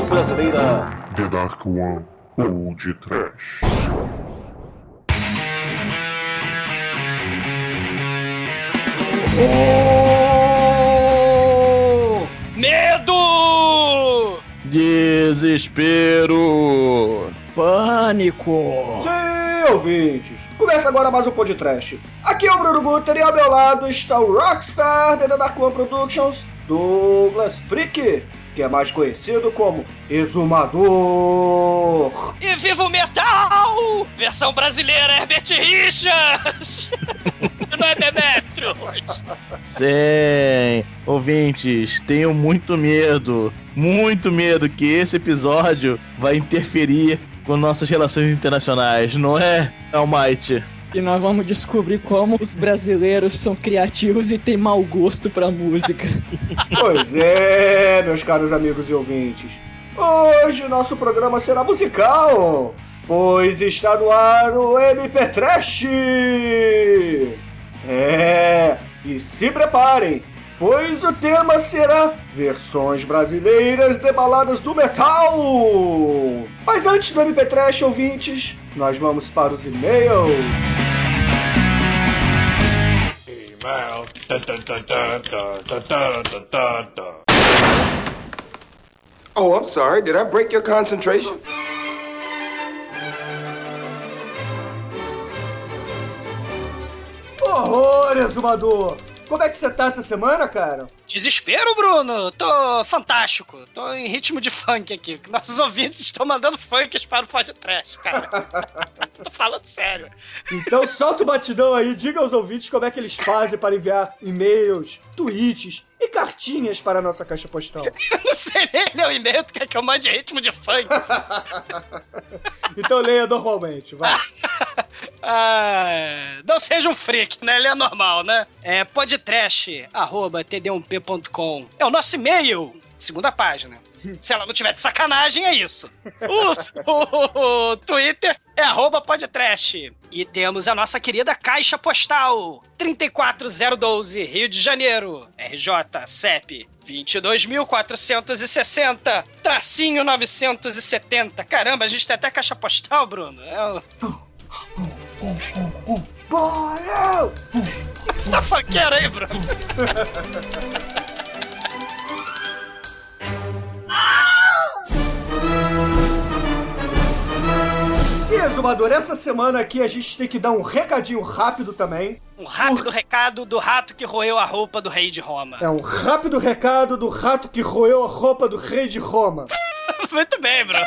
versão brasileira. The Dark One ou de Trash. Medo! Desespero! Pânico! Sim, ouvintes! Começa agora mais um podcast. Aqui é o Bruno Guter e ao meu lado está o Rockstar da Dark One Productions, Douglas Freak, que é mais conhecido como Exumador. E viva o metal! Versão brasileira, Herbert Richards! Não é Demetrius! Sim, ouvintes, tenho muito medo, muito medo que esse episódio vai interferir com nossas relações internacionais, não é, Almighty? E nós vamos descobrir como os brasileiros são criativos e têm mau gosto pra música. Pois é, meus caros amigos e ouvintes. Hoje o nosso programa será musical, pois está no ar o MP Trash. É, e se preparem, pois o tema será versões brasileiras de baladas do metal. Mas antes do MP Trash, ouvintes, nós vamos para os e-mails. Oh, I'm sorry. Did I break your concentration? Horror, exumador! Como é que você tá essa semana, cara? Desespero, Bruno! Tô fantástico. Tô em ritmo de funk aqui. Nossos ouvintes estão mandando funks para o podcast, cara. Tô falando sério. Então solta o batidão aí, diga aos ouvintes como é que eles fazem para enviar e-mails, tweets e cartinhas para a nossa caixa postal. Eu não sei nem ler o e-mail, tu quer que eu mande ritmo de funk? Então leia normalmente, vai. Ah, não seja um freak, né? Ele é normal, né? É podtrash, arroba td1p.com. É o nosso e-mail, segunda página. Se ela não tiver de sacanagem, é isso. O, o, o Twitter é arroba podtrash. E temos a nossa querida caixa postal, 34012, Rio de Janeiro, RJ, CEP 22.460, tracinho 970. Caramba, a gente tem até caixa postal, Bruno. É. Bora! Tá funkeiro aí, Bruno. E, Exumador, essa semana aqui a gente tem que dar um recadinho rápido também. Um rápido recado do rato que roeu a roupa do rei de Roma. É um rápido recado do rato que roeu a roupa do rei de Roma. Muito bem, Bruno.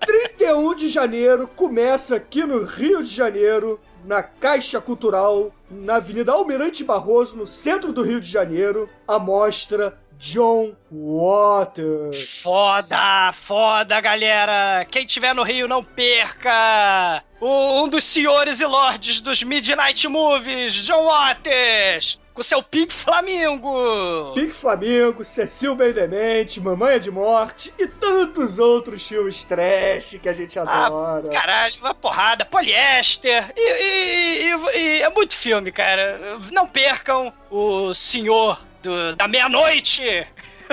31 de janeiro começa aqui no Rio de Janeiro, na Caixa Cultural, na Avenida Almirante Barroso, no centro do Rio de Janeiro, a mostra John Waters. Foda, foda, galera. Quem tiver no Rio, não perca. O- um dos senhores e lords dos Midnight Movies, John Waters. Com seu Pink Flamingo. Pink Flamengo, Cecil Bem Demente, Mamãe de Morte e tantos outros filmes trash que a gente Ah, adora. caralho, uma porrada, poliéster. E, e- e- e é muito filme, cara. Não percam o senhor do- da meia-noite.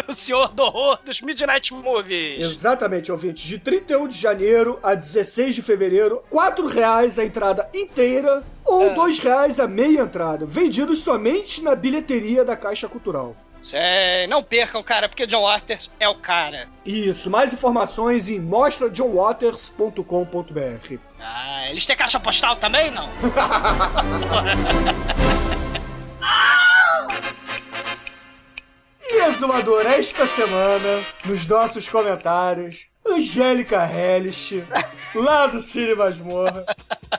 O senhor do horror dos Midnight Movies. Exatamente, ouvintes. De 31 de janeiro a 16 de fevereiro, 4 reais a entrada inteira ou 2 reais a meia entrada. Vendidos somente na bilheteria da Caixa Cultural. Sei, não percam, cara, porque John Waters é o cara. Isso, mais informações em mostrajohnwaters.com.br. Ah, eles têm caixa postal também, não? E Exumador, esta semana, nos nossos comentários, Angélica Hellish, lá do Cine Masmorra,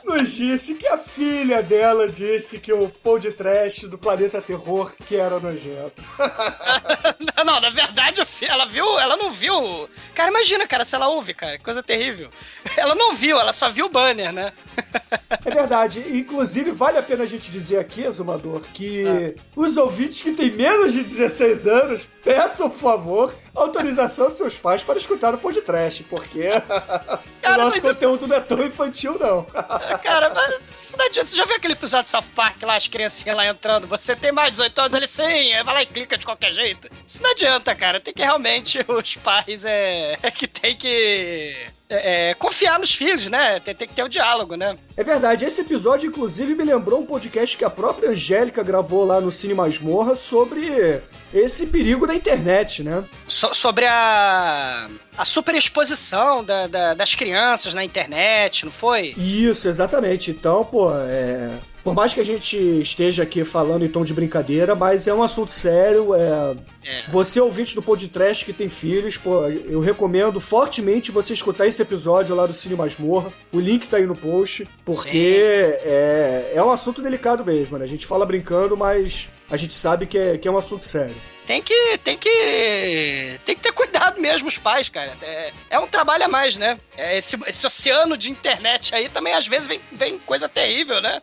nos disse que a filha dela disse que o pão de trash do Planeta Terror que era nojento. não, na verdade, ela viu, ela não viu. Cara, imagina, cara, se ela ouve, cara, coisa terrível. Ela não viu, ela só viu o banner, né? É verdade. Inclusive, vale a pena a gente dizer aqui, Azumador, que os ouvintes que têm menos de 16 anos peçam, por favor, autorização aos seus pais para escutar o podcast, porque Cara, o nosso mas isso- conteúdo não é tão infantil, não. Cara, mas isso não adianta. Você já viu aquele episódio de South Park lá, as criancinhas lá entrando? Você tem mais de 18 anos? Ele sim, vai lá e clica de qualquer jeito. Isso não adianta, cara. Tem que realmente, os pais é, é que tem que é, é, confiar nos filhos, né? Tem, tem que ter o diálogo, né? É verdade, esse episódio, inclusive, me lembrou um podcast que a própria Angélica gravou lá no Cine Masmorra sobre esse perigo da internet, né? So- sobre a, a superexposição da, da- das crianças na internet, não foi? Isso, exatamente. Então, pô, é. Por mais que a gente esteja aqui falando em tom de brincadeira, mas é um assunto sério. É... É. Você, ouvinte do podcast que tem filhos, pô, eu recomendo fortemente você escutar esse episódio lá do Cine Masmorra. O link tá aí no post, porque é, é um assunto delicado mesmo, né? A gente fala brincando, mas a gente sabe que é, que é um assunto sério. Tem que, tem que, tem que ter cuidado mesmo os pais, cara. É, é um trabalho a mais, né? É, esse, esse oceano de internet aí também às vezes vem, vem coisa terrível, né?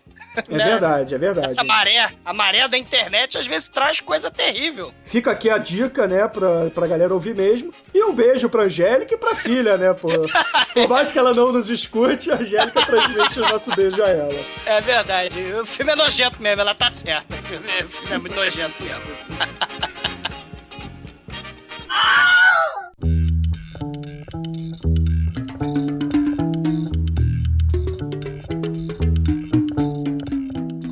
É verdade, é verdade. Essa maré, a maré da internet às vezes traz coisa terrível. Fica aqui a dica, né, pra, pra galera ouvir mesmo. E um beijo pra Angélica e pra filha, né, pô. Por mais que ela não nos escute, a Angélica transmite o nosso beijo a ela. É verdade. O filme é nojento mesmo, ela tá certa. O filme, é- o filme é muito nojento mesmo.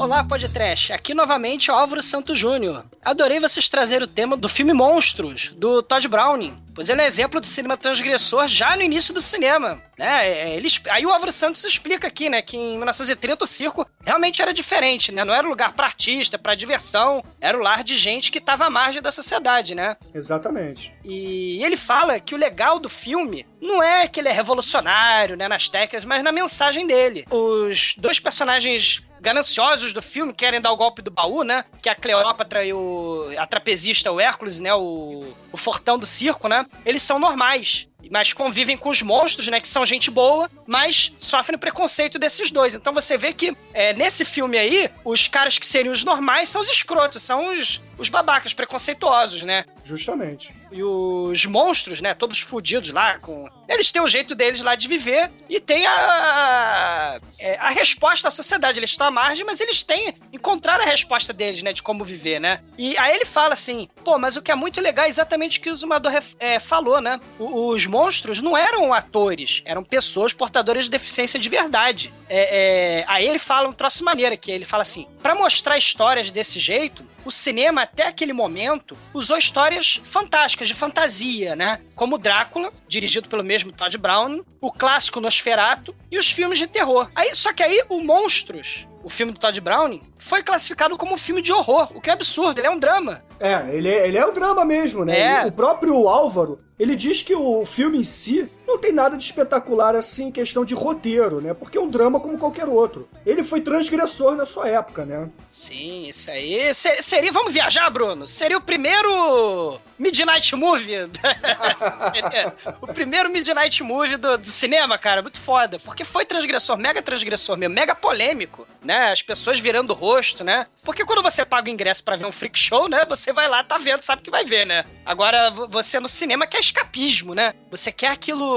Olá, podcast. Aqui novamente Álvaro Santos Júnior. Adorei vocês trazer o tema do filme Monstros, do Todd Browning, pois ele é exemplo de cinema transgressor já no início do cinema. Né? É, Ele, exp- aí o Álvaro Santos explica aqui, né, que em 1930 o circo realmente era diferente, né? Não era lugar para artista, para diversão, era o lar de gente que estava à margem da sociedade, né? Exatamente. E ele fala que o legal do filme não é que ele é revolucionário, né, nas técnicas, mas na mensagem dele. Os dois personagens gananciosos do filme querem dar o golpe do baú, né? Que é a Cleópatra e o a trapezista, o Hércules, né, o, o fortão do circo, né? Eles são normais. Mas convivem com os monstros, né? Que são gente boa, mas sofrem preconceito desses dois. Então você vê que é, nesse filme aí, os caras que seriam os normais são os escrotos, são os, os babacas preconceituosos, né? Justamente. E os monstros, né? Todos fudidos lá, com. Eles têm o jeito deles lá de viver e tem a. é, a resposta à sociedade. Eles estão à margem, mas eles têm. encontrar a resposta deles, né? De como viver, né? E aí ele fala assim: pô, mas o que é muito legal é exatamente o que o Zumador é, falou, né? O- os monstros não eram atores, eram pessoas portadoras de deficiência de verdade. É, é, aí ele fala um troço maneiro aqui. Ele fala assim: pra mostrar histórias desse jeito, o cinema, até aquele momento, usou histórias fantásticas, de fantasia, né? Como Drácula, dirigido pelo mesmo Todd Brown, o clássico Nosferatu e os filmes de terror. Aí, só que aí o Monstros, o filme do Todd Browning, foi classificado como um filme de horror, o que é absurdo, ele é um drama. É, ele é, ele é o drama mesmo, né? É. O próprio Álvaro, ele diz que o filme em si não tem nada de espetacular assim em questão de roteiro, né? Porque é um drama como qualquer outro. Ele foi transgressor na sua época, né? Sim, isso aí. Se- seria, vamos viajar, Bruno? Seria o primeiro Midnight Movie. seria o primeiro Midnight Movie do, do cinema, cara. Muito foda. Porque foi transgressor, mega transgressor mesmo, mega polêmico, né? As pessoas virando o rosto, né? Porque quando você paga o ingresso pra ver um freak show, né? Você vai lá, tá vendo, sabe que vai ver, né? Agora, vo- você no cinema quer escapismo, né? Você quer aquilo.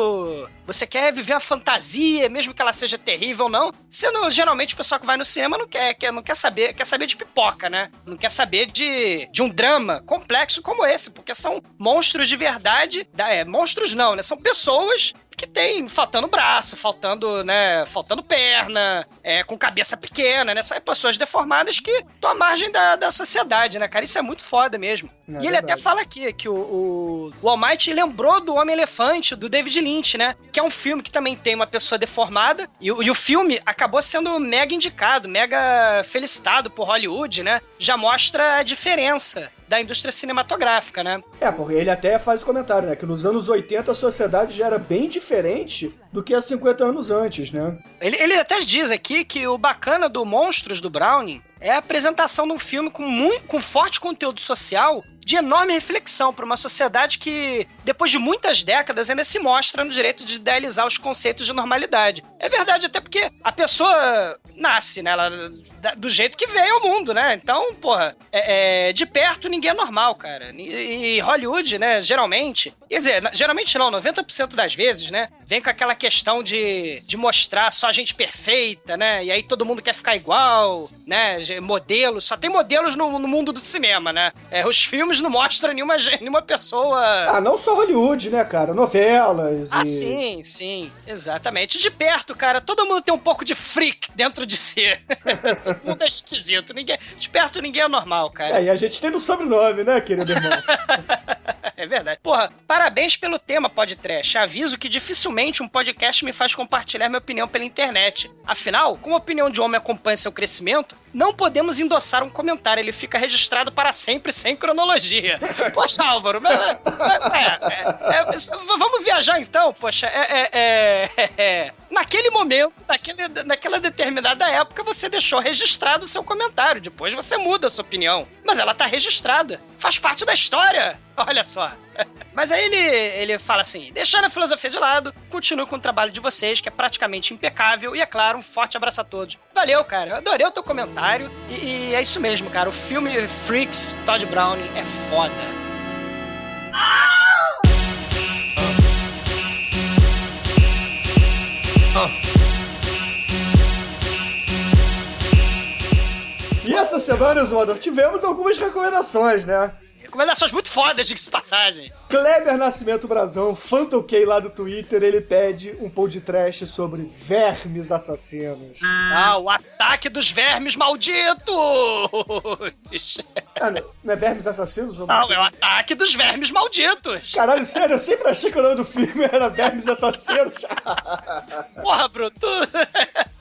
Você quer viver a fantasia, mesmo que ela seja terrível ou não. Não, geralmente o pessoal que vai no cinema não quer, quer, não quer saber, quer saber de pipoca, né? Não quer saber de, de um drama complexo como esse, porque são monstros de verdade. da- É, monstros não, né? São pessoas que tem faltando braço, faltando, né, faltando perna, é, com cabeça pequena, né? São pessoas deformadas que estão à margem da, da sociedade, né, cara? Isso é muito foda mesmo. É e ele verdade. até fala aqui que o, o, o All Might lembrou do Homem-Elefante, do David Lynch, né? Que é um filme que também tem uma pessoa deformada. E, o- e o filme acabou sendo mega indicado, mega felicitado por Hollywood, né? Já mostra a diferença da indústria cinematográfica, né? É, porque ele até faz o comentário, né? Que nos anos 80 a sociedade já era bem diferente do que há 50 anos antes, né? Ele, ele até diz aqui que o bacana do Monstros do Browning é a apresentação de um filme com, muito, com forte conteúdo social de enorme reflexão para uma sociedade que, depois de muitas décadas, ainda se mostra no direito de idealizar os conceitos de normalidade. É verdade, até porque a pessoa nasce, né? Ela, do jeito que veio ao mundo, né? Então, porra, é- é, de perto ninguém é normal, cara. E, e Hollywood, né, geralmente, quer dizer, geralmente não, 90% das vezes, né, vem com aquela questão de, de mostrar só gente perfeita, né? E aí todo mundo quer ficar igual, né? Modelos, só tem modelos no, no mundo do cinema, né? É, os filmes não mostram nenhuma, nenhuma pessoa. Ah, não só Hollywood, né, cara? Novelas Ah, e... sim, sim, exatamente. De perto, cara, todo mundo tem um pouco de freak dentro de si. todo mundo é esquisito. Ninguém, de perto ninguém é normal, cara. É, e a gente tem no sobrenome, né, querido irmão? É verdade. Porra, parabéns pelo tema podcast. Aviso que dificilmente um podcast me faz compartilhar minha opinião pela internet. Afinal, como a opinião de homem acompanha seu crescimento, não podemos endossar um comentário. Ele fica registrado para sempre, sem cronologia. Poxa, Álvaro, mas, mas- é, é, é, vamos viajar então? Poxa, é, é, é, é, naquele momento, naquele, naquela determinada época, você deixou registrado o seu comentário. Depois você muda a sua opinião. Mas ela tá registrada. Faz parte da história. Olha só. Mas aí ele, ele fala assim: deixando a filosofia de lado, continue com o trabalho de vocês, que é praticamente impecável. E é claro, um forte abraço a todos. Valeu, cara. Eu adorei o teu comentário. E, e é isso mesmo, cara. O filme Freaks, Todd Browning, é foda. E essa semana, Zoador, tivemos algumas recomendações, né? Recomendações muito fodas, de passagem. Kleber Nascimento Brazão, Phantom K lá do Twitter, ele pede um pão de trash sobre vermes assassinos. Ah, o ataque dos vermes malditos! Ah, não, não é vermes assassinos? Não, é o ataque dos vermes malditos! Caralho, sério, eu sempre achei que o nome do filme era Vermes Assassinos. Porra, Bruto!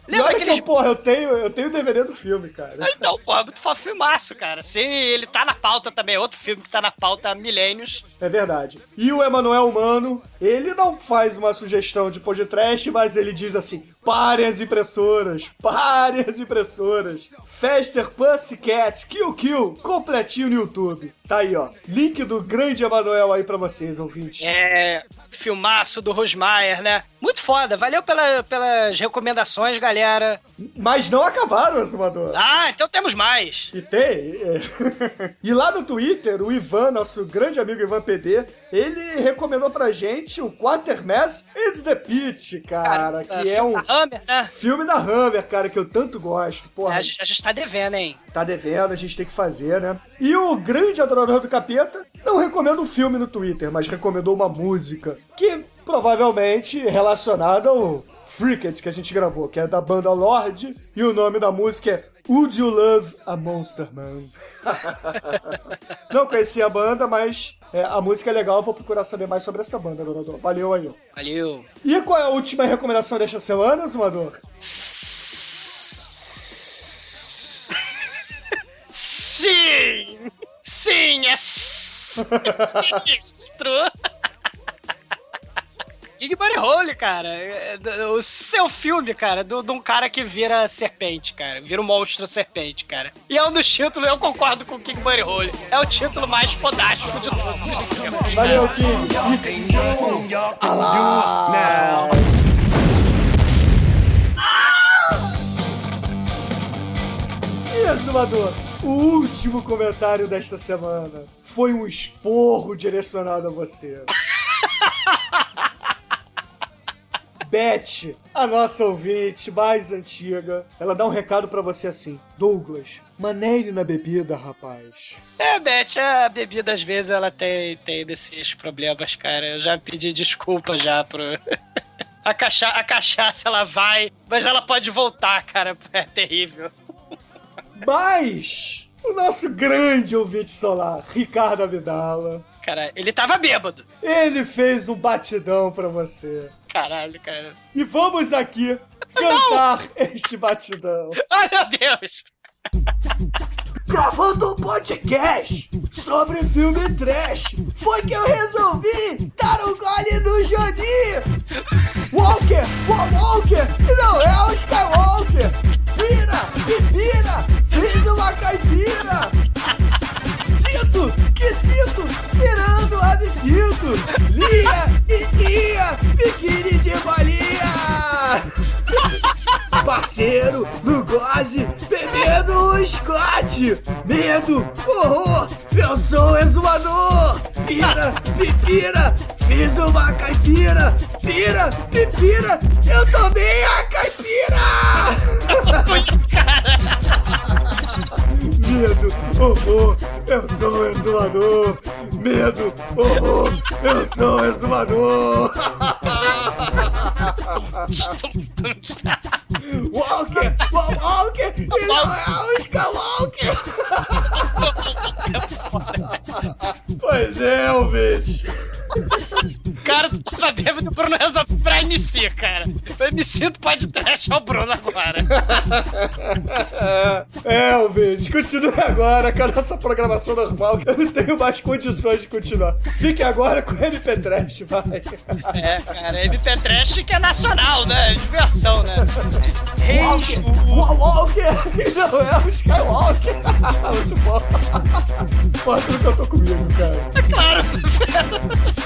Lembra que, aqueles... eu, porra, eu tenho, eu tenho o DVD do filme, cara. Então, porra, muito fo- filmaço, cara. Sim, ele tá na pauta também. é Outro filme que tá na pauta há milênios. É verdade. E o Emanuel Mano, ele não faz uma sugestão de podcast, mas ele diz assim: parem as impressoras, parem as impressoras. Faster Pussycat, Kill Kill, completinho no YouTube. Tá aí, ó. Link do grande Emanuel aí pra vocês, ouvintes. É. Filmaço do Rosmaier, né? Muito foda. Valeu pela- pelas recomendações, galera. Mas não acabaram, Exumador. Ah, então temos mais. E tem. é. e lá no Twitter, o Ivan, nosso grande amigo Ivan PD, ele recomendou pra gente o Quatermass It's the Pitch, cara, que é um da Hammer, né? filme da Hammer, cara, que eu tanto gosto. Porra, A gente, a gente tá devendo, hein? tá devendo, a gente tem que fazer, né? E o grande adorador do capeta não recomenda um filme no Twitter, mas recomendou uma música que provavelmente é relacionada ao Freakets que a gente gravou, que é da banda Lorde, e o nome da música é Would You Love a Monster Man? não conhecia a banda, mas é, a música é legal, vou procurar saber mais sobre essa banda, adorador. Valeu aí. Valeu. E qual é a última recomendação desta semana, Zumador? Sim! Sim, é sinistro! Big Buddy Hole, cara. É, do- O seu filme, cara, do- de um cara que vira serpente, cara. Vira um monstro serpente, cara. E é um dos títulos, eu concordo com o King Buddy Hole. É o título mais fodástico de todos os filmes. Valeu, King. E Exumador, o último comentário desta semana foi um esporro direcionado a você. Beth, a nossa ouvinte mais antiga, ela dá um recado pra você assim: Douglas, maneire na bebida, rapaz. É, Beth, a bebida às vezes ela tem, tem desses problemas, cara. Eu já pedi desculpa já pro. A, cacha a cachaça ela vai, mas ela pode voltar, cara. É terrível. Mas o nosso grande ouvinte solar, Ricardo Abdala, Cara, ele tava bêbado. ele fez um batidão pra você. Caralho, cara. E vamos aqui cantar este batidão. Ai, meu Deus. Gravando um podcast sobre filme trash, foi que eu resolvi dar um gole no Johnny. Walker, Wall Walker, não é o Skywalker. Vira e vira, fiz uma caipira sinto, que sinto, virando absinto. Lia e ia, biquíni de valia. Parceiro, no goze, bebendo o Scott. Medo, horror, é exumador. Pira, pipira, fiz uma caipira. Pira, pipira, eu tomei a caipira. Nossa. Medo, horror, eu sou um exumador. Medo, horror, eu sou um exumador. Walker, Walker, ele é o Skywalker. pois é, Elvis. Cara, tu tá bêbado, o Bruno resolve pra MC, cara. O MC do podcast é o Bruno agora. É, Elvis, continue agora com a nossa programação normal, eu não tenho mais condições de continuar. Fique agora com o MP Trash, vai. É, cara, MP Trash que é nacional, né? É Diversão, né? Reis Wa- Walker, não é o Skywalker. Muito bom. O que eu tô comigo, cara. Claro!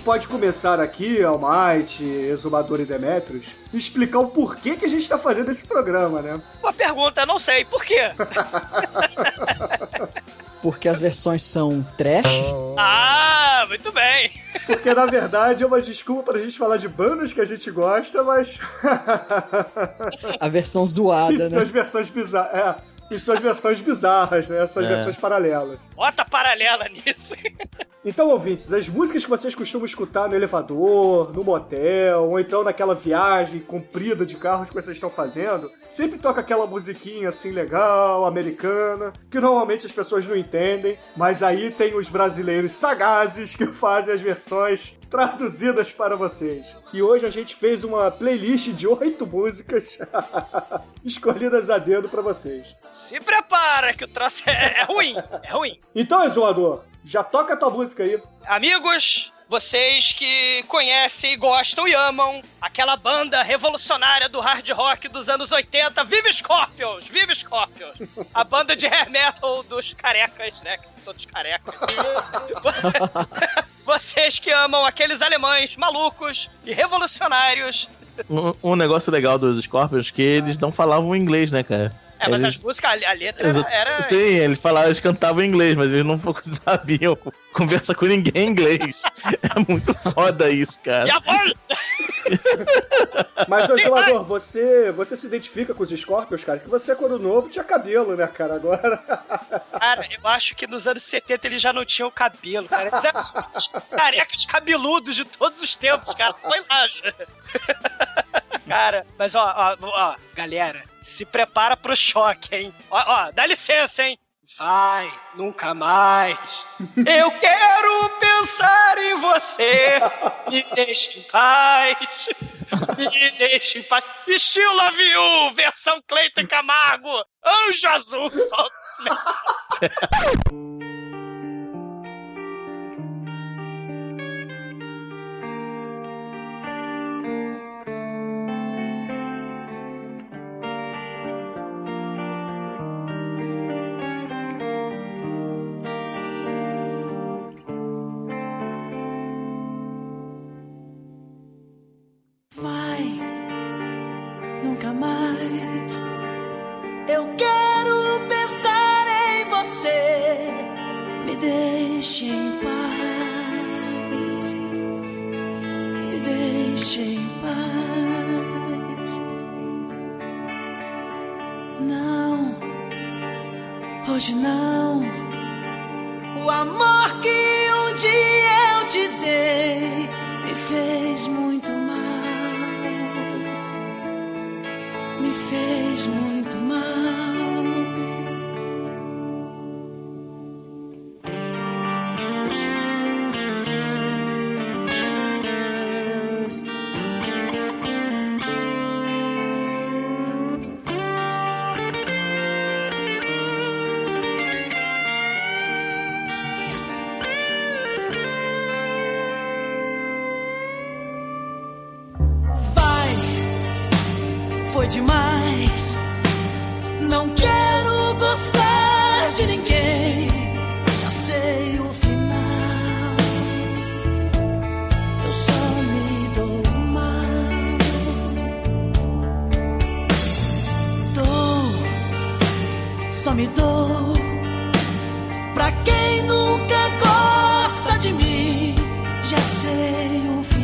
gente pode começar aqui, Almighty, Exumador e Demetrius, e explicar o porquê que a gente tá fazendo esse programa, né? Uma pergunta, não sei, por quê? Porque as versões são trash. Ah, muito bem. Porque, na verdade, é uma desculpa pra gente falar de bandas que a gente gosta, mas... A versão zoada, e né? suas versões bizarras. É, e suas versões bizarras, né? Suas versões paralelas. Bota paralela nisso. Então, ouvintes, as músicas que vocês costumam escutar no elevador, no motel, ou então naquela viagem comprida de carros que vocês estão fazendo, sempre toca aquela musiquinha assim legal, americana, que normalmente as pessoas não entendem, mas aí tem os brasileiros sagazes que fazem as versões traduzidas para vocês. E hoje a gente fez uma playlist de oito músicas escolhidas a dedo para vocês. Se prepara que o troço é, é ruim. É ruim. Então, Exuador, já toca a tua música aí. Amigos, vocês que conhecem, gostam e amam aquela banda revolucionária do hard rock dos anos 80, Vive Scorpions! Vive Scorpions! A banda de hair metal dos carecas, né? Que são todos carecas. vocês que amam aqueles alemães malucos e revolucionários. Um, um negócio legal dos Scorpions é que eles não falavam inglês, né, cara? É, mas Eles- as músicas, a letra Exa- era. Sim, eles falavam, eles cantavam inglês, mas eles não sabiam conversar com ninguém em inglês. É muito foda isso, cara. E a voz! Mas, ô Exumador, você, você se identifica com os Scorpions, cara? Que você, quando novo, tinha cabelo, né, cara? Agora. Cara, eu acho que nos anos 70 eles já não tinham cabelo, cara. Eles eram os carecas cabeludos de todos os tempos, cara. Foi lá. Cara, mas ó, ó, ó, galera, se prepara pro choque, hein? Ó, ó, dá licença, hein? Vai, nunca mais. Eu quero pensar em você. Me deixe em paz. Me deixe em paz. Estilo Aviu, versão Cleiton Camargo. Anjo Azul, solta só me dou pra quem nunca gosta de mim. Já sei o fim.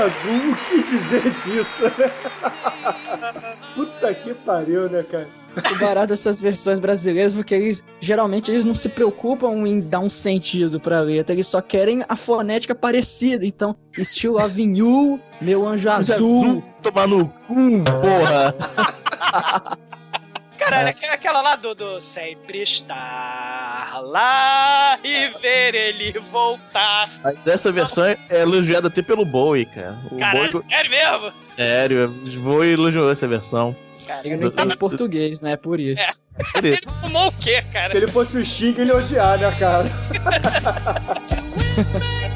Azul, o que dizer disso, né? Puta que pariu, né, cara? O barato dessas versões brasileiras, porque eles geralmente eles não se preocupam em dar um sentido pra letra, eles só querem a fonética parecida. Então, estilo Avenue, meu anjo azul. Tomar no cu, porra. Caralho, aqu- aquela lá do, do sempre estar lá e ver ele voltar. Mas Essa versão é elogiada até pelo Bowie, cara. O Caralho, Bowie, sério mesmo? sério, o Bowie elogiou essa versão. Ele não entende português, né? Por isso. Por isso. Ele fumou o quê, cara? Se ele fosse o Sting, ele ia odiar, né, cara?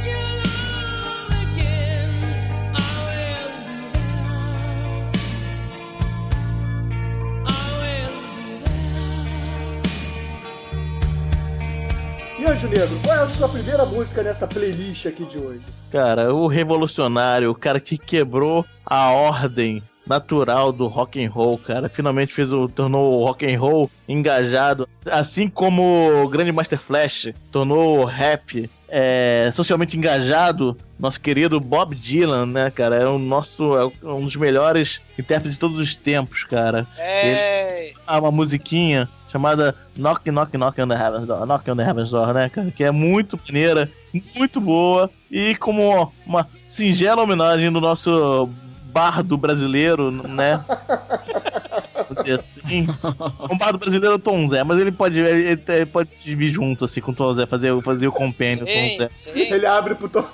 E Anjo Negro, qual é a sua primeira música nessa playlist aqui de hoje? Cara, o revolucionário, o cara que quebrou a ordem natural do rock and roll, cara, finalmente fez o tornou o rock and roll engajado, assim como o grande Master Flash tornou o rap é, socialmente engajado. Nosso querido Bob Dylan, né, cara, é o nosso é um dos melhores intérpretes de todos os tempos, cara. É. Há uma musiquinha chamada Knock Knock Knock on the Heaven's Door, Knock on the Heaven's Door, né, cara, que é muito maneira, muito boa e como uma singela homenagem do nosso bardo brasileiro, né? Assim. Um bardo brasileiro é o Tom Zé, mas ele pode, ele, ele pode vir junto assim com o Tom Zé, fazer, fazer o compêndio Sim, Tom Zé. sim. Ele abre pro Tom.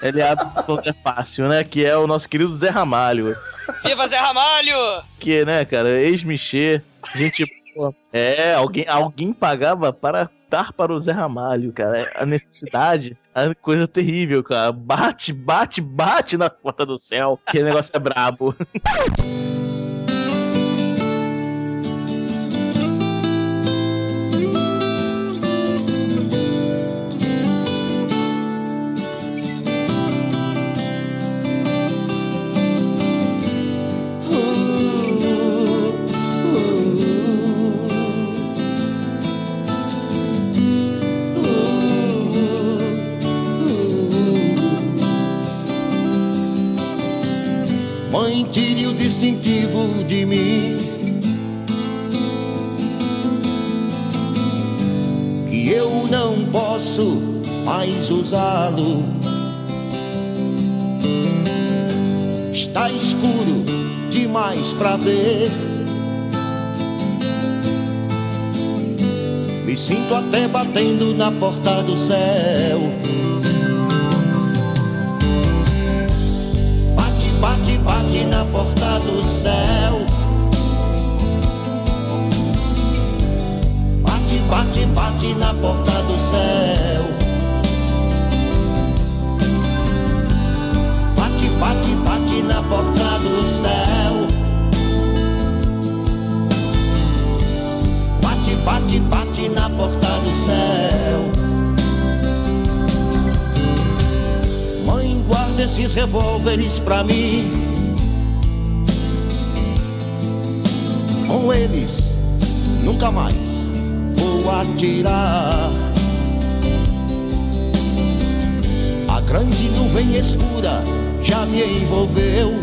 Ele abre o Tom Zé fácil, né? Que é o nosso querido Zé Ramalho. Viva Zé Ramalho! Que, né, cara, ex-michê, gente. É, alguém, alguém pagava para dar para o Zé Ramalho, cara. A necessidade é coisa terrível, cara. Bate, bate, bate na porta do céu. Que negócio é brabo. Mãe, tire o distintivo de mim. Que eu não posso mais usá-lo. Está escuro demais pra ver. Me sinto até batendo na porta do céu. Esses revólveres pra mim. Com eles, nunca mais vou atirar. A grande nuvem escura já me envolveu.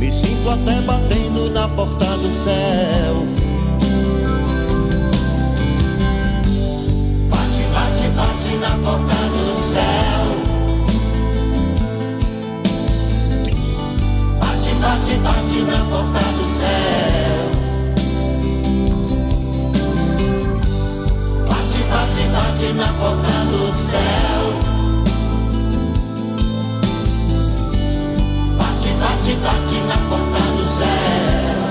Me sinto até batendo na porta do céu. Bate, bate, bate na porta Bate, bate, na porta do céu. Bate, bate, bate na porta do céu. Bate, bate, bate na porta do céu.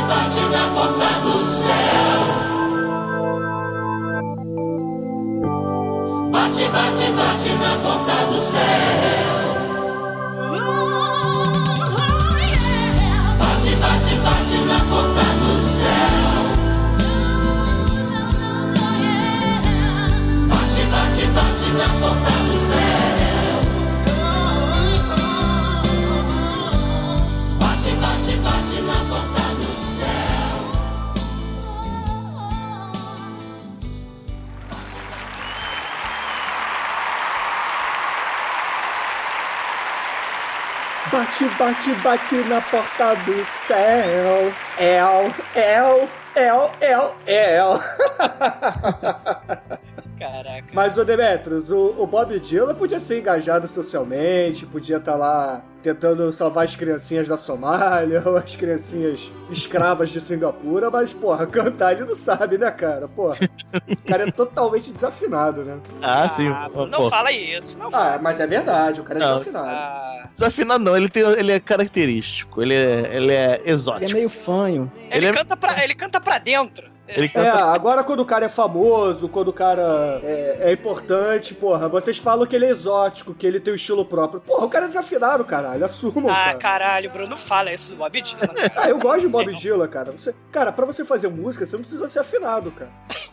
Na porta do céu. Bate, bate, bate na porta do céu. Bate, bate, na porta do céu. El, el, el, el, el. Caraca. Mas, ô Demetrius, o, o Bob Dylan podia ser engajado socialmente, podia estar lá tentando salvar as criancinhas da Somália ou as criancinhas escravas de Singapura, mas, porra, cantar ele não sabe, né, cara? Porra, o cara é totalmente desafinado, né? Ah, sim. Ah, não pô. fala isso, não Ah, fala. mas é verdade, o cara é Não. desafinado. Ah, Desafinado não, ele, tem, ele é característico, ele é, ele é Ele exótico. é meio fanho. ele, Ele é- canta pra, ele canta pra dentro. Ele É, canta agora quando o cara é famoso, quando o cara é, é importante, porra, vocês falam que ele é exótico, que ele tem um estilo próprio. Porra, o cara é desafinado, caralho, assumam, Ah, cara. caralho, Bruno, fala isso do Bob Dylan. Ah, eu gosto de Bob. Dylan, cara. Você, cara, pra você fazer música, você não precisa ser afinado, cara.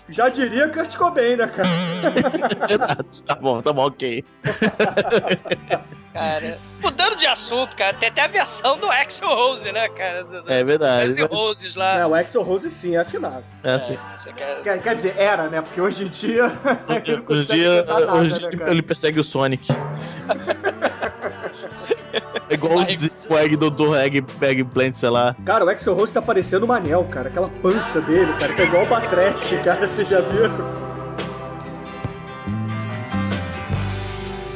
Já diria Kurt Cobain, né, cara? tá bom, tá bom, ok. Cara, mudando de assunto, cara, tem até a versão do Axel Rose, né, cara? Do, do É verdade. Axel Roses lá. É, o Axel Rose sim, é afinado. É assim. Você quer... Quer, quer dizer, era, né? Porque hoje em dia ele não Hoje dia, nada, hoje né, cara? ele persegue o Sonic. É igual o Swag do, do Egg, Egg Plant, sei lá. Cara, o Axel Rose tá parecendo o Manel, cara. Aquela pança dele, cara, tá igual o Batrash, cara. Vocês já viram?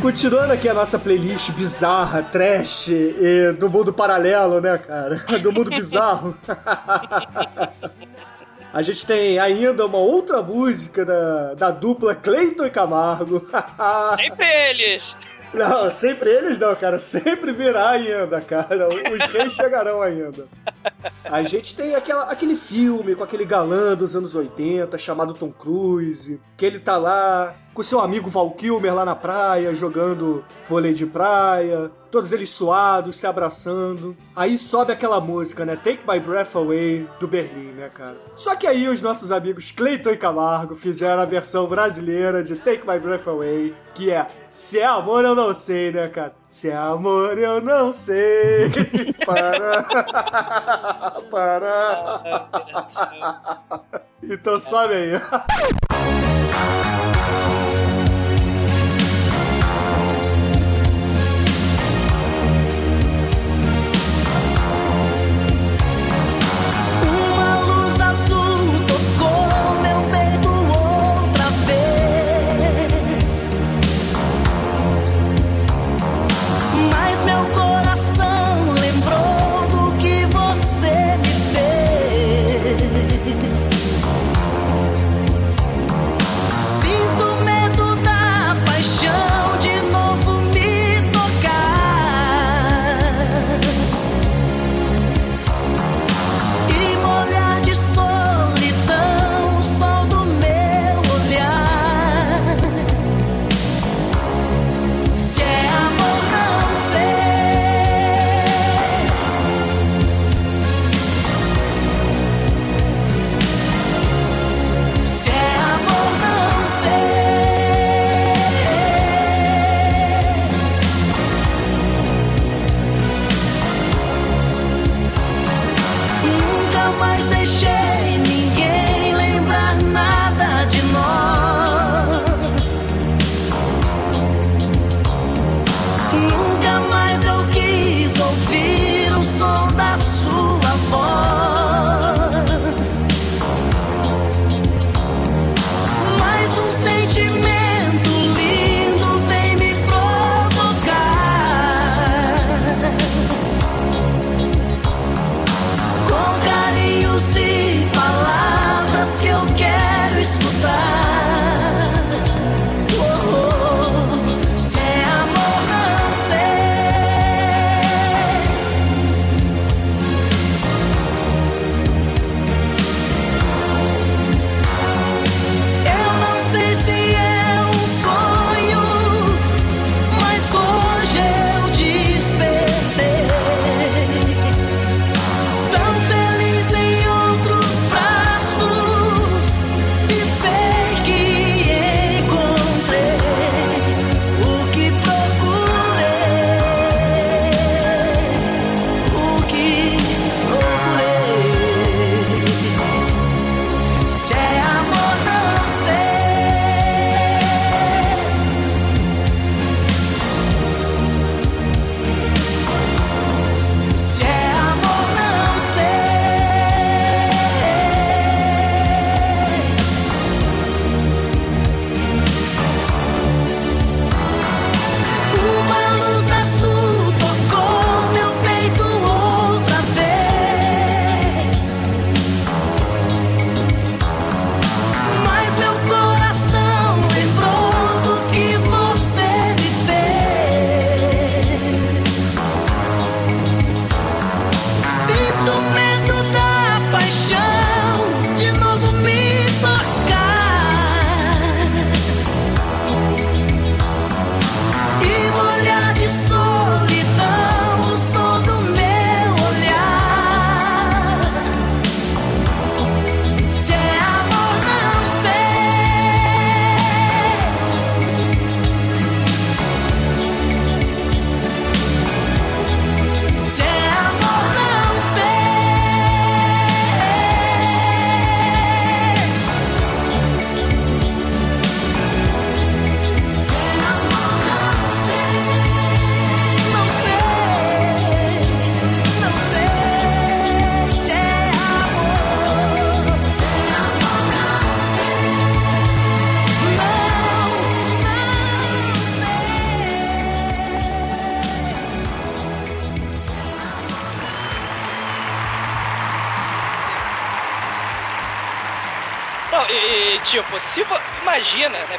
continuando aqui a nossa playlist bizarra, trash e do mundo paralelo, né, cara? Do mundo bizarro. A gente tem ainda uma outra música da, da dupla Cleiton e Camargo. Sempre eles! Não, sempre eles não, cara. Sempre virá ainda, cara. Os reis chegarão ainda. A gente tem aquela, aquele filme com aquele galã dos anos 80 chamado Tom Cruise, que ele tá lá com seu amigo Val Kilmer lá na praia, jogando vôlei de praia, todos eles suados, se abraçando. Aí sobe aquela música, né? Take My Breath Away, do Berlim, né, cara? Só que aí os nossos amigos Cleiton e Camargo fizeram a versão brasileira de Take My Breath Away, que é Se é amor eu não sei, né, cara? Se é amor eu não sei. Para. Para. Ah. Então sobe aí.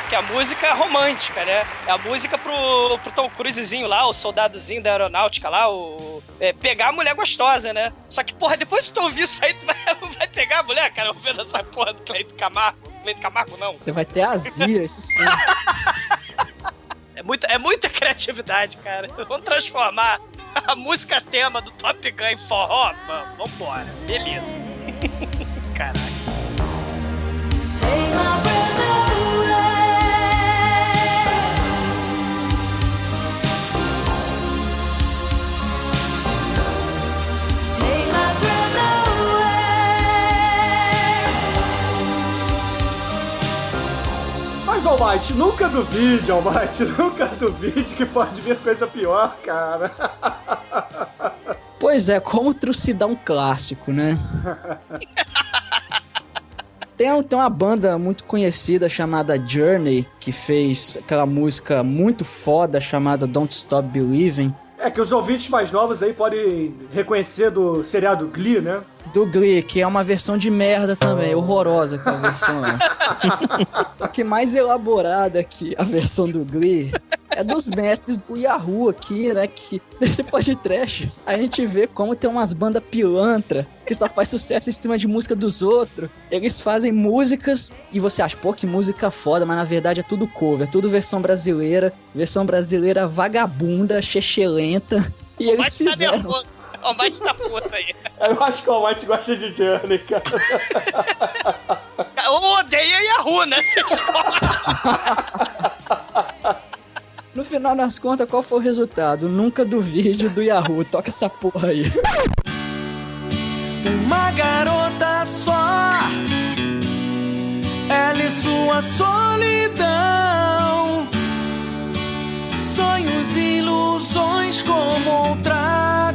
Porque a música é romântica, né? É a música pro, pro Tom Cruisezinho lá, o soldadozinho da aeronáutica lá, o. é, pegar a mulher gostosa, né? Só que, porra, depois de tu ouvir isso aí, tu vai, vai pegar a mulher, cara, ouvindo essa porra do Cleito Camargo. Cleito Camargo não. Você vai ter azia, isso sim. É muita, é muita criatividade, cara. Vamos transformar a música tema do Top Gun em forró? Vamos, vambora. Beleza. Caraca. Almighty, nunca duvide, Almighty, nunca duvide que pode vir coisa pior, cara. Pois é, como trucidar um clássico, né? Tem, um- tem uma banda muito conhecida chamada Journey, que fez aquela música muito foda chamada Don't Stop Believing. É que os ouvintes mais novos aí podem reconhecer do seriado Glee, né? Do Glee, que é uma versão de merda também, horrorosa aquela versão lá. Só que mais elaborada que a versão do Glee é dos mestres do Yahoo aqui, né? Que nesse podcast a gente vê como tem umas bandas pilantra que só faz sucesso em cima de música dos outros. Eles fazem músicas e você acha, pô, que música foda, mas na verdade é tudo cover, é tudo versão brasileira, versão brasileira vagabunda, chechelenta. E O eles Mike tá fizeram. nervoso. O Mike tá puto aí. Eu acho que o Almighty gosta de Journey, cara. Eu odeio Yahoo, né? No final das contas, qual foi o resultado? Nunca do vídeo do Yahoo. Toca essa porra aí. Uma garota só, ela e sua solidão. Sonhos e ilusões como outra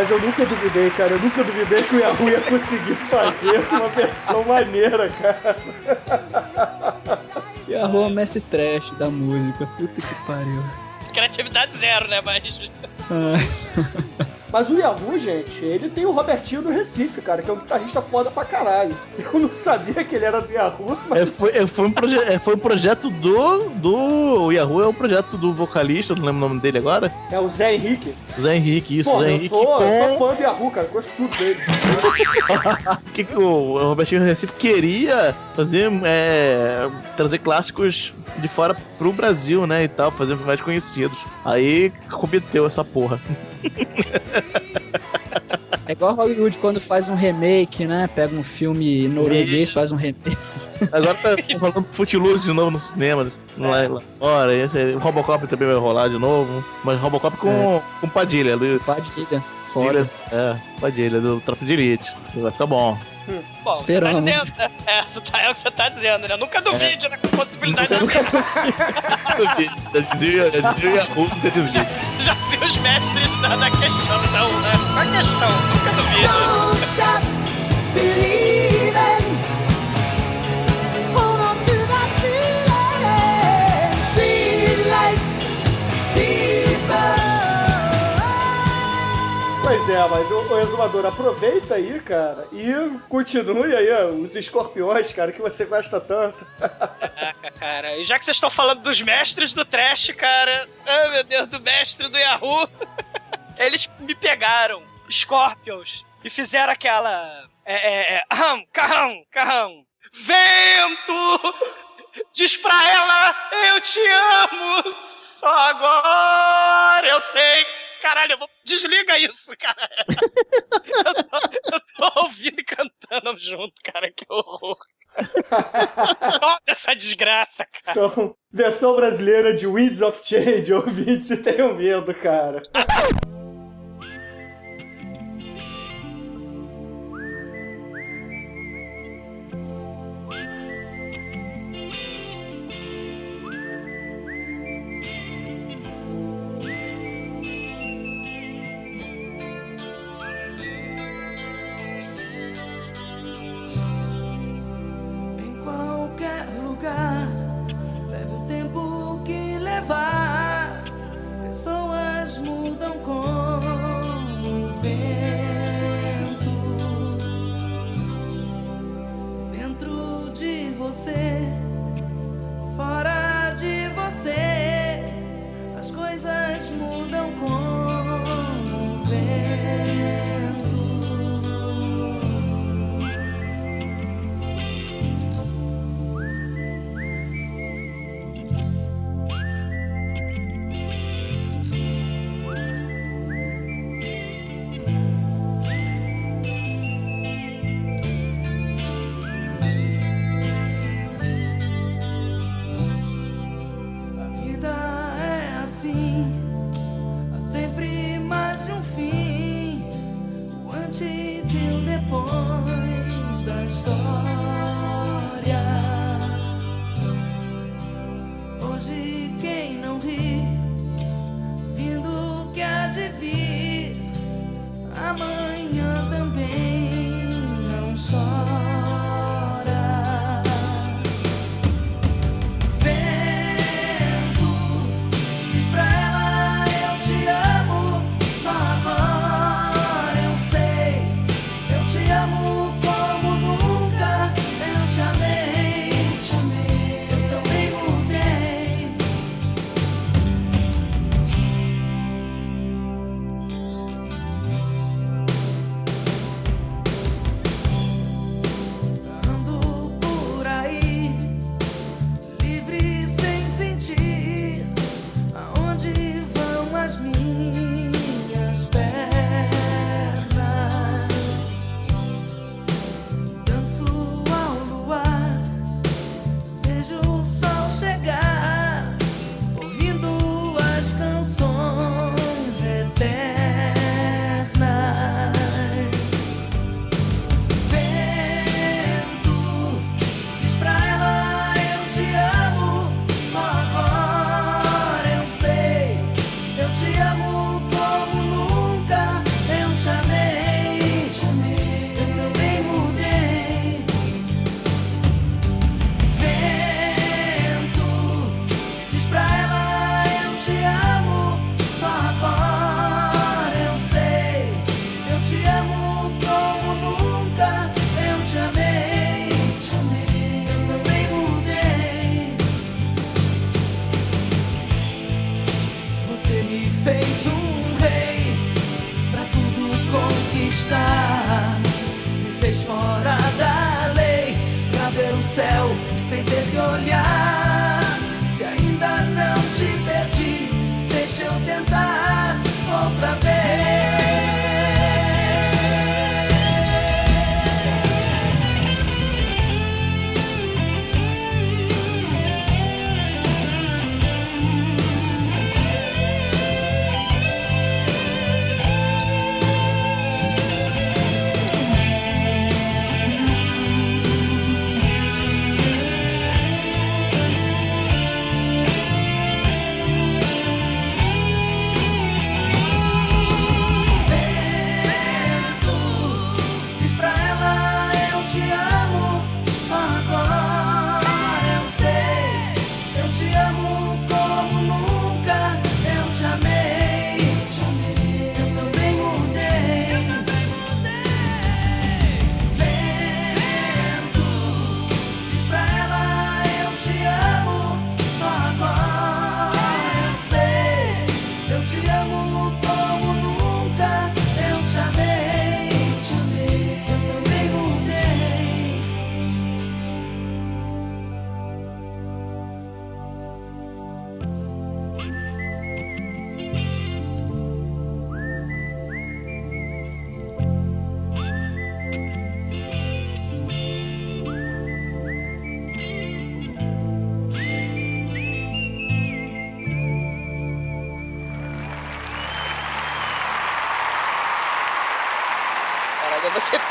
mas eu nunca duvidei, cara. Eu nunca duvidei que o Yahoo ia conseguir fazer uma versão maneira, cara. E a rua mestre trash da música. Puta que pariu. Criatividade zero, né? Mas. Ah. Mas o Yahoo, gente, ele tem o Robertinho do Recife, cara, que é um guitarrista foda pra caralho. Eu não sabia que ele era do Yahoo, mas É, foi, é, foi, um proje é, foi um projeto do, do. O Yahoo é um projeto do vocalista, não lembro o nome dele agora. é o Zé Henrique. Zé Henrique, isso, Pô, Zé eu Henrique. sou, eu sou com... fã do Yahoo, cara. Gosto tudo dele. O que, que o Robertinho Recife queria fazer é, trazer clássicos de fora pro Brasil, né? E tal, fazer mais conhecidos. Aí cometeu essa porra. É igual Hollywood quando faz um remake, né? Pega um filme norueguês, faz um remake. Agora tá falando Footloose de novo no cinema, lá, lá fora. Esse, Robocop também vai rolar de novo. Mas Robocop com, com Padilha. Do, Padilha, foda. é, Padilha, do Tropa de Elite. Vai ficar bom. Bom, Esperamos. você tá dizendo, né? É, você tá- é o que você tá dizendo, né? Nunca duvide da possibilidade da Nunca merda. Já dizia, já Yahoo, nunca dizia. Já se os mestres da, da questão, então, né? Qual a questão? Nunca duvide. Don't stop believing. Pois é, mas o, exumador aproveita aí, cara, e continue aí os escorpiões, cara, que você gosta tanto. Caraca, cara. E já que vocês estão falando dos mestres do trash, cara. Ai, meu Deus, do mestre do Yahoo. Eles me pegaram, Scorpions, e fizeram aquela. É, é, é. Aham, carrão, carrão. Vento! Diz pra ela, eu te amo! Só agora eu sei. Caralho, eu vou... desliga isso, cara. Eu tô, eu tô ouvindo e cantando junto, cara, que horror. Só dessa desgraça, cara. Então, versão brasileira de Winds of Change, ouvintes, e tenham medo, cara.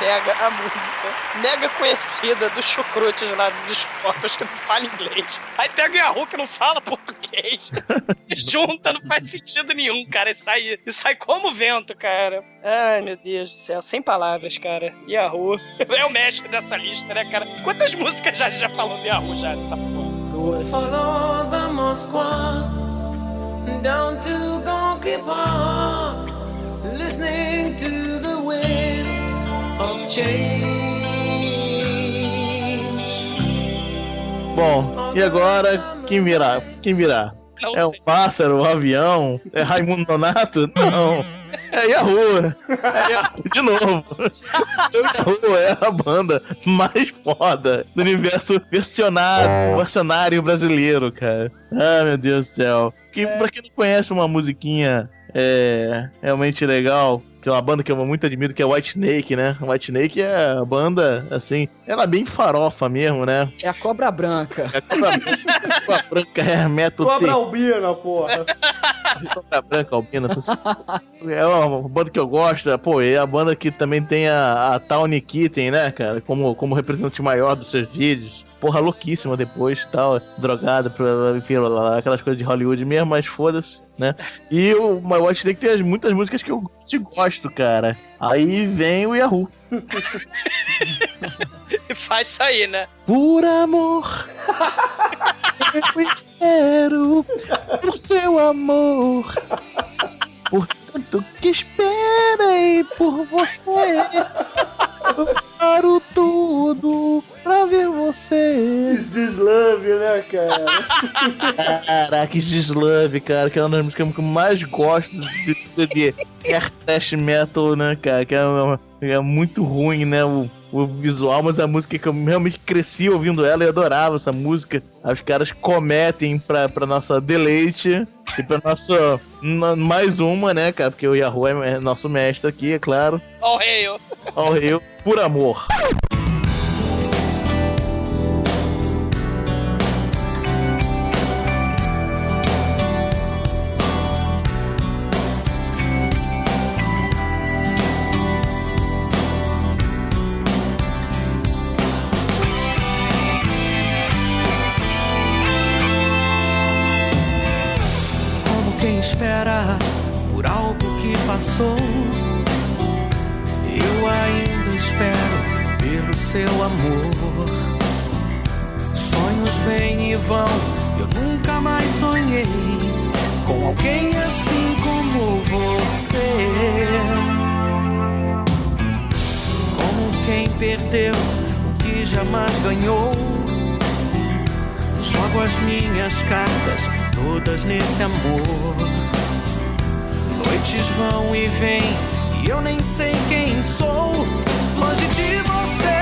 Pega a música mega conhecida dos chucrutes lá dos Scorpions que não fala inglês. Aí pega o Yahoo que não fala português. e junta, não faz sentido nenhum, cara. E sai, e sai como vento, cara. Ai, meu Deus do céu. Sem palavras, cara. Yahoo. É o mestre dessa lista, né, cara? Quantas músicas já, já falou de Yahoo já dessa porra? Duas. Down to Gonky Park, listening to the wind of change. Bom, e agora quem virá? Quem virá? Não É um pássaro, um avião? É Raimundo Nonato? Não. É Yahoo. É Yahoo de novo. Yahoo é a banda mais foda do universo versionário, versionário brasileiro, cara. Ah, meu Deus do céu. Que, Pra quem não conhece uma musiquinha é, realmente legal, que é uma banda que eu muito admiro, que é White Snake, né? White Snake é a banda, assim, ela é bem farofa mesmo, né? É a cobra branca. É cobra, cobra branca, é método Cobra albina, porra. Cobra Branca, Albina. É uma banda que eu gosto. Pô, é a banda que também tem a, a Tawny Kitten, né, cara? Como, como representante maior dos seus vídeos. Porra, louquíssima depois tal. Drogada, pra- enfim, aquelas coisas de Hollywood mesmo, mas foda-se, né? E o My Watch tem as- muitas músicas que eu te gosto, cara. Aí vem o Yahoo. E faz aí, né? Por amor, eu espero por seu amor. Por tanto que esperei por você. Eu paro tudo pra ver você. Is this love, né, cara? Caraca, This Love, cara, que é uma das músicas que eu mais gosto de, de, de hair thrash metal, né, cara? Que é, uma- é muito ruim, né? O, o visual, mas a música que eu realmente cresci ouvindo ela e adorava essa música. Os caras cometem pra, pra nossa deleite e pra nossa. Mais uma, né, cara? Porque o Yahoo é, é nosso mestre aqui, é claro. Ó, o rei, ó. Ao Rio, por amor. Cartas todas nesse amor. Noites vão e vêm e eu nem sei quem sou. Longe de você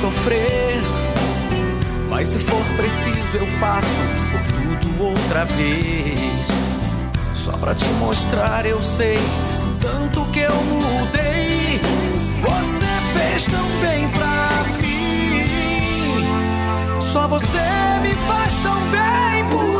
sofrer. Mas se for preciso, eu passo por tudo outra vez. Só pra te mostrar, eu sei tanto que eu mudei. Você fez tão bem pra mim. Só você me faz tão bem por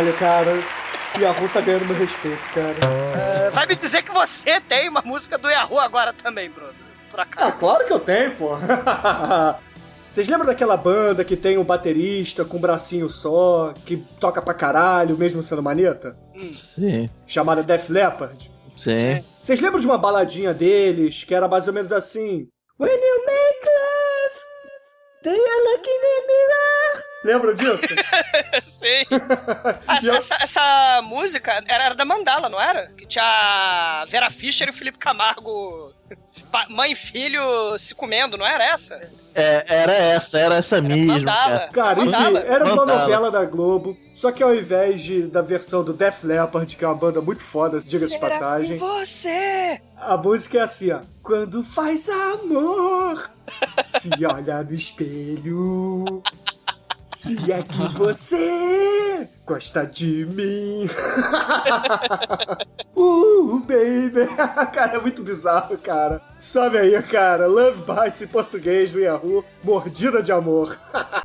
Caralho, cara. Yahoo tá ganhando meu respeito, cara. É, vai me dizer que você tem uma música do Yahoo agora também, Bruno. Por Ah, acaso. claro que eu tenho, pô. Vocês lembram daquela banda que tem um baterista com um bracinho só, que toca pra caralho, mesmo sendo maneta? Sim, Chamada Def Leppard? sim. Vocês lembram de uma baladinha deles que era mais ou menos assim? When you make love, do you look in the mirror? Lembram disso? Sim. Essa, essa- essa música era, era da Mandala, não era? Que tinha a Vera Fischer e o Felipe Camargo, mãe e filho se comendo, não era essa? É, era essa, era essa mesmo. Mandala. Cara. Cara, enfim, Mandala. era uma Mandala. novela da Globo, só que ao invés de, da versão do Def Leppard, que é uma banda muito foda, diga-se de passagem, que Você! a música é assim, ó. Quando faz amor, se olha no espelho. Se é que você gosta de mim. uh, baby. cara, é muito bizarro, cara. Sobe aí, cara. Love Bites em português do Yahoo. Mordida de amor.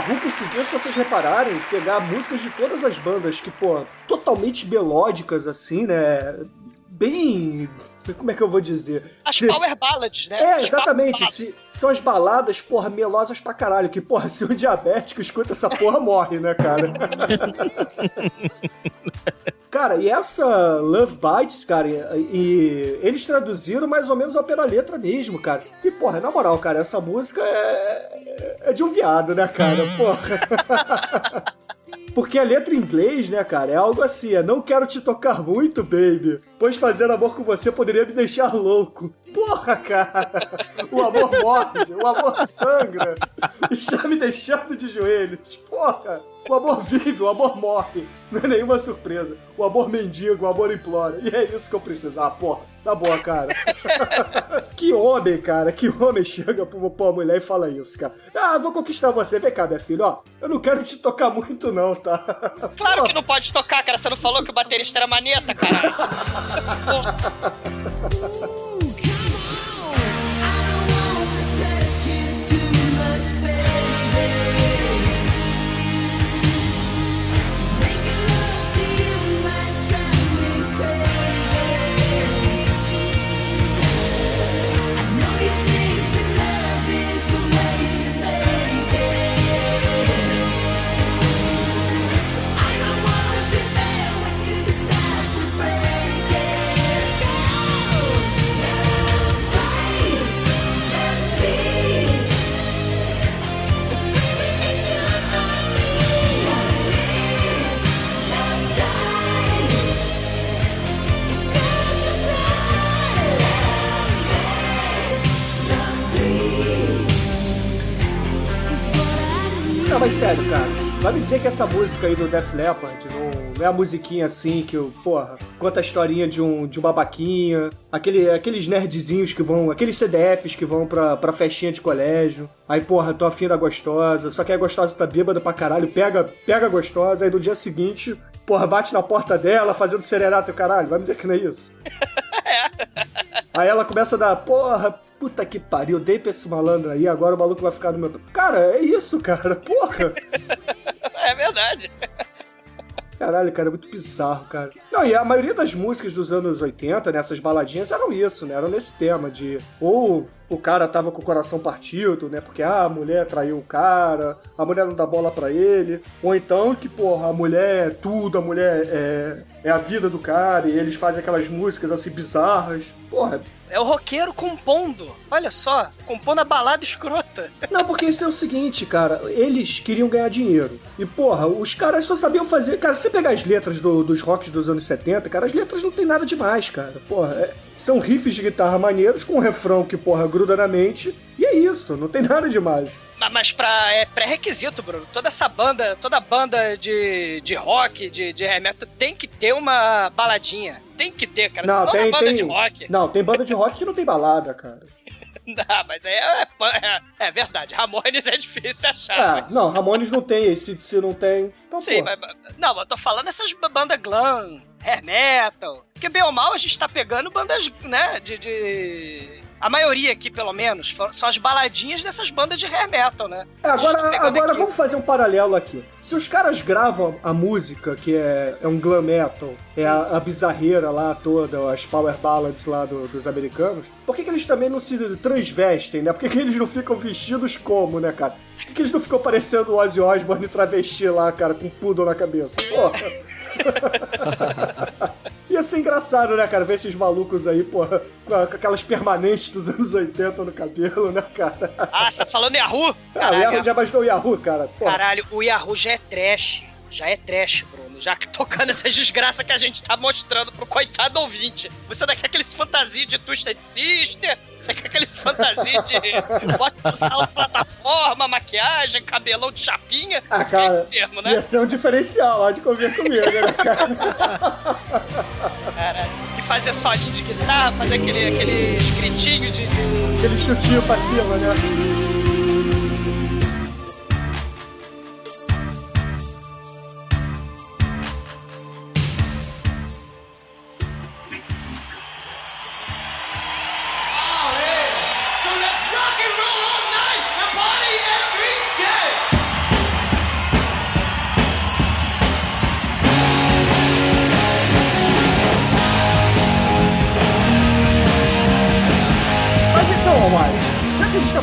Yahoo conseguiu, se vocês repararem, pegar músicas de todas as bandas que, pô, totalmente melódicas, assim, né? Bem. Como é que eu vou dizer? As Se- power ballads, né? É, As exatamente. Se, são as baladas, porra, melosas pra caralho. Que, porra, se um diabético escuta essa porra, morre, né, cara? cara, e essa Love Bites, cara, e, e eles traduziram mais ou menos ao pé da letra mesmo, cara. E, porra, na moral, cara, essa música é, é de um viado, né, cara? Porra. Porque a letra em inglês, né, cara, é algo assim, é não quero te tocar muito, baby, pois fazer amor com você poderia me deixar louco. Porra, cara, o amor morde, o amor sangra, está me deixando de joelhos. Porra, o amor vive, o amor morre. Não é nenhuma surpresa. O amor mendiga, o amor implora. E é isso que eu preciso. Ah, porra, tá boa, cara. que homem, cara, que homem chega pra uma mulher e fala isso, cara. Ah, vou conquistar você. Vem cá, minha filha, ó. Eu não quero te tocar muito, não, tá? Claro que não pode tocar, cara. Você não falou que o baterista era maneta, caralho. Ha ha ha ha ha! Mas sério, cara. Vai me dizer que essa música aí do Def Leppard não, é a musiquinha assim que, o- porra, conta a historinha de um, de um babaquinha, aquele, aqueles nerdzinhos que vão, aqueles CDFs que vão pra, pra festinha de colégio. Aí, porra, tô afim da gostosa, só que a gostosa tá bêbada pra caralho, pega, pega a gostosa, aí no dia seguinte, porra, bate na porta dela fazendo serenata caralho. Vai me dizer que não é isso? Aí ela começa a dar, porra, puta que pariu, dei pra esse malandro aí, agora o maluco vai ficar no meu. Cara, é isso, cara, porra. É verdade. Caralho, cara, é muito bizarro, cara. Não, e a maioria das músicas dos anos 80, nessas baladinhas, eram isso, né? Eram nesse tema de ou o cara tava com o coração partido, né? Porque ah, a mulher traiu o cara, a mulher não dá bola pra ele. Ou então que, porra, a mulher é tudo, a mulher é, é a vida do cara, e eles fazem aquelas músicas assim bizarras. Porra, É o roqueiro compondo. Olha só, compondo a balada escrota. Não, porque isso é o seguinte, cara. Eles queriam ganhar dinheiro. E, porra, os caras só sabiam fazer. Cara, se você pegar as letras do- dos rocks dos anos 70, cara, as letras não tem nada demais, cara. Porra, é- são riffs de guitarra maneiros com um refrão que, porra, gruda na mente. E é isso, não tem nada demais. Ma- Mas pra, é pré-requisito, Bruno. Toda essa banda, toda banda de, de rock, de, de metal, tem que ter uma baladinha. Tem que ter, cara. Não, Senão tem, é banda tem. de rock. Não, tem banda de rock que não tem balada, cara. Não, mas é, é, é, é verdade. Ramones é difícil achar. Ah, mas- não, Ramones não tem, ACDC não tem. Então, Sim, mas, não, eu tô falando essas bandas glam, hair metal. Porque bem ou mal a gente tá pegando bandas, né, de... de- A maioria aqui, pelo menos, são as baladinhas dessas bandas de hair metal, né? É, A gente tá agora, agora aqui. vamos fazer um paralelo aqui. Se os caras gravam a música, que é, é um glam metal, é a, a bizarreira lá toda, as power ballads lá do- dos americanos, por que, que eles também não se transvestem, né? Por que, que eles não ficam vestidos como, né, cara? Por que, que eles não ficam parecendo o Ozzy Osbourne travesti lá, cara, com poodle na cabeça? Porra! Ia ser engraçado, né, cara? Ver esses malucos aí, porra, com, aquelas permanentes dos anos 80 no cabelo, né, cara? Ah, você tá falando Yahoo? Ah, o Caralho, Yahoo já baixou o Yahoo, cara. Porra. Caralho, o Yahoo já é trash. Já é trash, Bruno. Já que tocando essas desgraças que a gente tá mostrando pro coitado ouvinte. Você daqui aqueles fantasia de Twisted Sister, você quer aqueles fantasia de bota salto plataforma, maquiagem, cabelão de chapinha. Ah, que é cara, esse termo, né? ia ser um diferencial, há de convir comigo, né, cara? Caralho. E fazer solinho de guitarra, fazer aquele, aquele gritinho de- de, Aquele chutinho pra cima, né?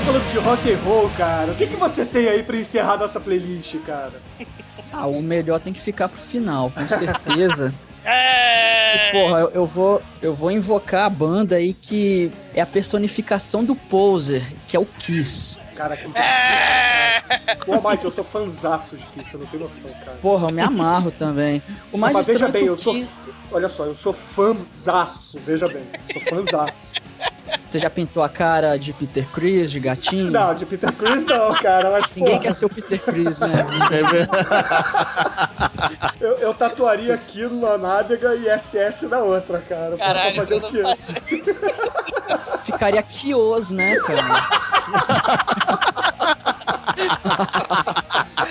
Falando de rock and roll, cara, o que, que você tem aí pra encerrar nossa playlist, cara? Ah, o melhor tem que ficar pro final, com certeza. É... E, porra, eu, eu vou, eu vou invocar a banda aí que é a personificação do poser, que é o Kiss. Cara, que É... Pô, Mike, eu sou fanzaço de Kiss, você não tem noção, cara. Porra, eu me amarro também. O mais Mas veja estranho é bem, que eu o sou. Kiss... Olha só, eu sou fanzaço, veja bem, sou fanzaço. Você já pintou a cara de Peter Chris, de gatinho? Não, de Peter Chris não, cara, mas Ninguém porra, quer ser o Peter Chris, né? eu, eu tatuaria aquilo na nádega e SS na outra, cara. Caralho, pra fazer o faço Ficaria Kios, né, cara?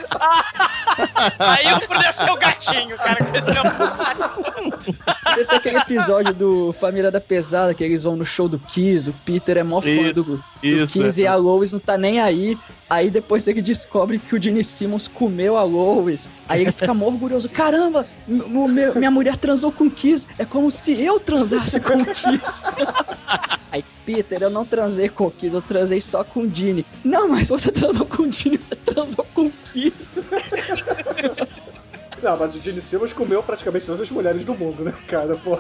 Aí eu podia ser o gatinho, cara, com esse é Tem aquele episódio do Família da Pesada que eles vão no show do Kiss, o Peter é mó fã Isso, do, do isso, Kiss é. e a Lois não tá nem aí. Aí depois ele descobre que o Gene Simmons comeu a Lois. Aí ele fica mó orgulhoso. Caramba, minha mulher transou com Kiss. É como se eu transasse com Kiss. Aí, Peter, eu não transei com o Kiss, eu transei só com Gene. Não, mas você transou com Gene, você transou com Kiss. Não, mas o Gene Simmons comeu praticamente todas as mulheres do mundo, né, cara? Pô.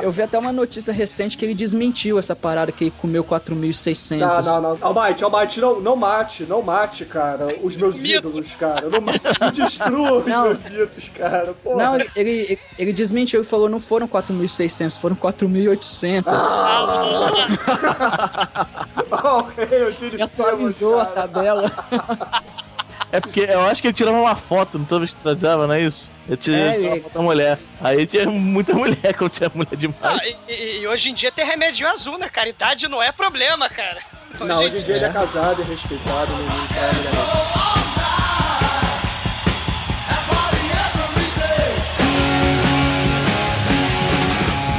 Eu vi até uma notícia recente que ele desmentiu essa parada que ele comeu 4.600. Não, não, não. Almighty, Almighty, não, não mate, não mate, cara, os meus ídolos, cara. Não, ma- não destrua os Não. meus mitos, cara. Porra. Não, ele, ele, ele desmentiu e falou: não foram 4.600, foram 4.800. ok, o Gene Simmons, atualizou a tabela. É porque eu acho que ele tirava uma foto, não toda vez que trazava, não é isso? Ele tirava É, foto da mulher. Aí tinha muita mulher, quando tinha mulher demais. Ah, e, e- e hoje em dia tem remedinho azul, né, cara? Idade não é problema, cara. Não, hoje em dia ele é casado e respeitado, não não mulher, não.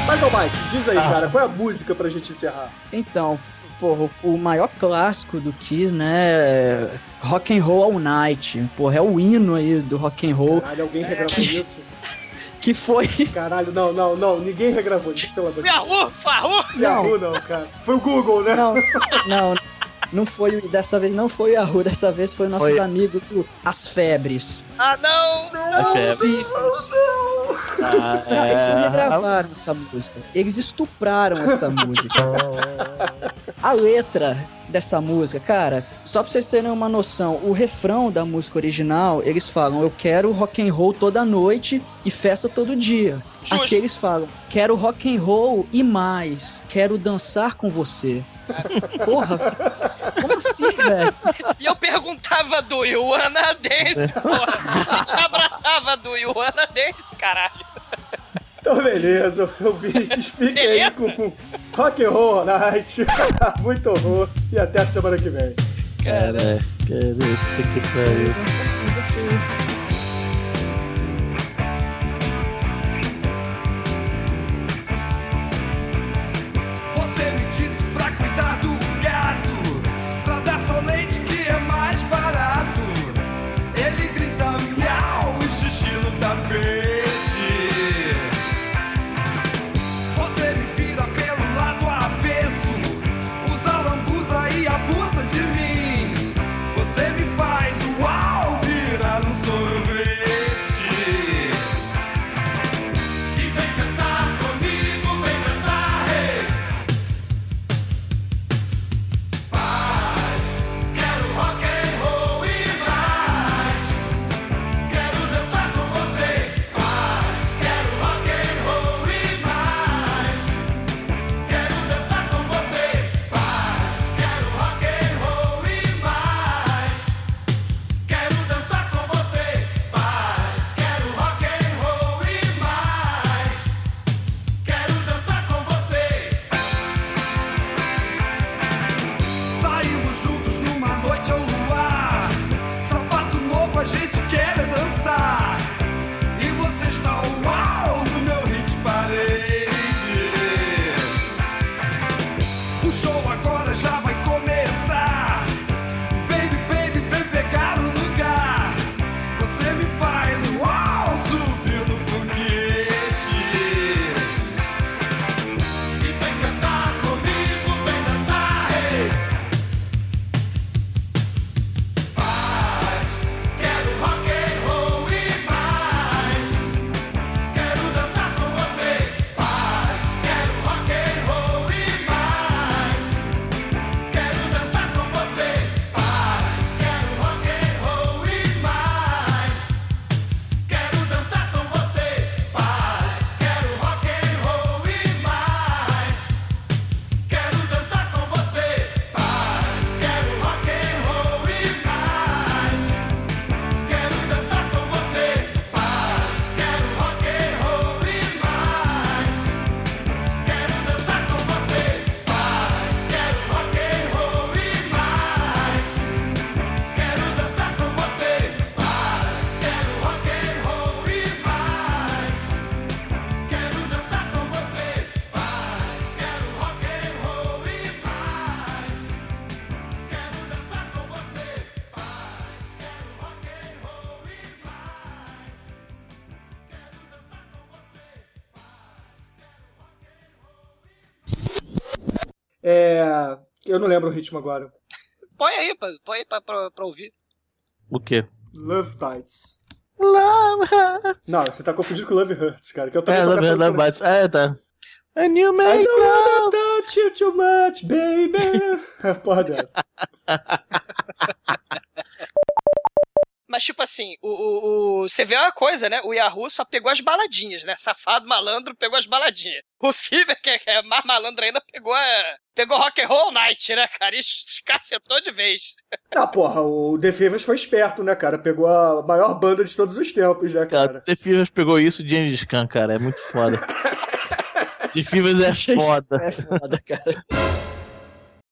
Mas, Almighty, diz aí, Ah. cara, qual é a música pra gente encerrar? Então, porra, o maior clássico do Kiss, né? é Rock and Roll All Night. Porra, é o hino aí do rock and roll. Caralho, alguém regravou isso? Que foi. Caralho, não, não, não, ninguém regravou isso, pelo amor de Deus. Yahoo! Yahoo! Yahoo não, cara. Foi o Google, né? Não, não. Não foi, o- dessa vez não foi o Yahoo, dessa vez foi nossos Foi. amigos do As Febres. Ah, não! As Os Febres. Fifos. Ah, Não, eles não é. regravaram essa música. Eles estupraram essa música. A letra dessa música, cara, só pra vocês terem uma noção, o refrão da música original, eles falam: Eu quero rock and roll toda noite e festa todo dia. Justo. Aqui eles falam: Quero rock and roll e mais, quero dançar com você. Porra, como assim, velho? E eu perguntava do Iwana Dance, porra. A gente abraçava do Iwana Dance, caralho. Então, beleza, ouvintes, fiquem aí Beleza? com, com Rock and Roll Night. Muito horror. E até a semana que vem. Cara, cara, que pariu. Eu não lembro o ritmo agora. Põe aí, pra- põe aí pra, pra, pra ouvir. O quê? Love Bites. Love Hurts. Não, você tá confundindo com Love Hurts, cara. Que eu também É, Love Hurts, Love? Bites. É, tá. And you I make don't love. wanna touch you too much, baby. Porra dessa. Mas, tipo assim, o, o, o- você vê uma coisa, né? O Yahoo só pegou as baladinhas, né? Safado, malandro, pegou as baladinhas. O Fever, que é, que é mais malandro ainda, pegou a, pegou Rock and Roll Night, né, cara? E escacetou de vez. Ah, porra, o The Fevers foi esperto, né, cara? Pegou a maior banda de todos os tempos, né, Cara, cara? The Fivers pegou isso de Gengis Khan, cara. É muito foda. The Fivers é foda. É foda, cara.